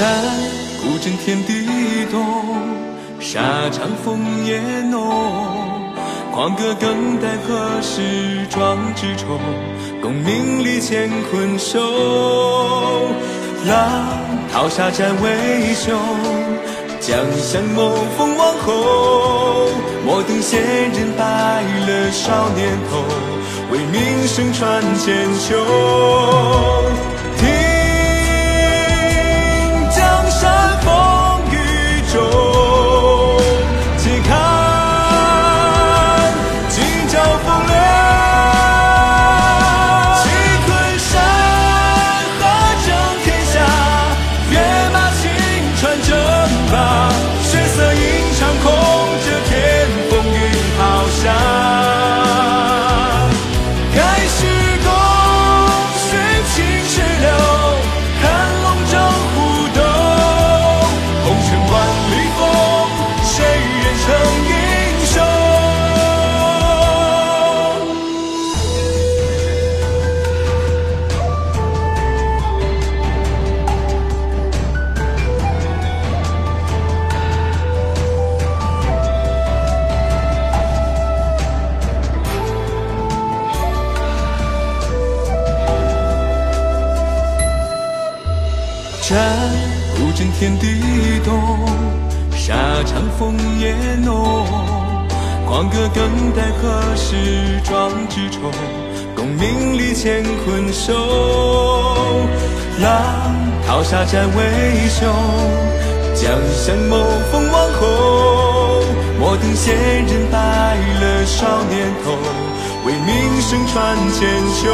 战古震天地动，沙场烽烟浓。狂歌更待何时壮志酬？功名利乾坤收。浪淘沙战为雄，将相谋封王侯。莫等闲人白了少年头，为名声传千秋。战鼓震天地动，沙场烽烟浓。狂歌更待何时壮志酬？功名利乾坤收。浪淘沙战为雄，将相谋封王侯。莫等闲人白了少年头，为名声传千秋。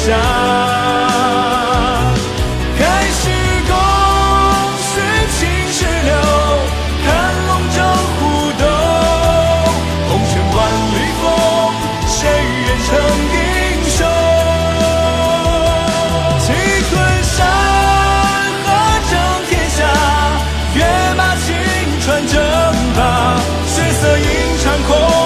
下盖世功勋青史留，看龙争虎斗，红尘万里风，谁人称英雄？气吞山河争天下，跃马青川争霸，血色映长空。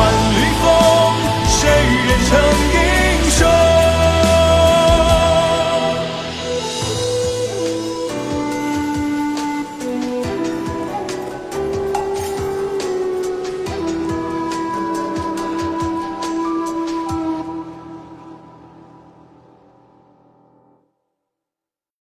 万里风。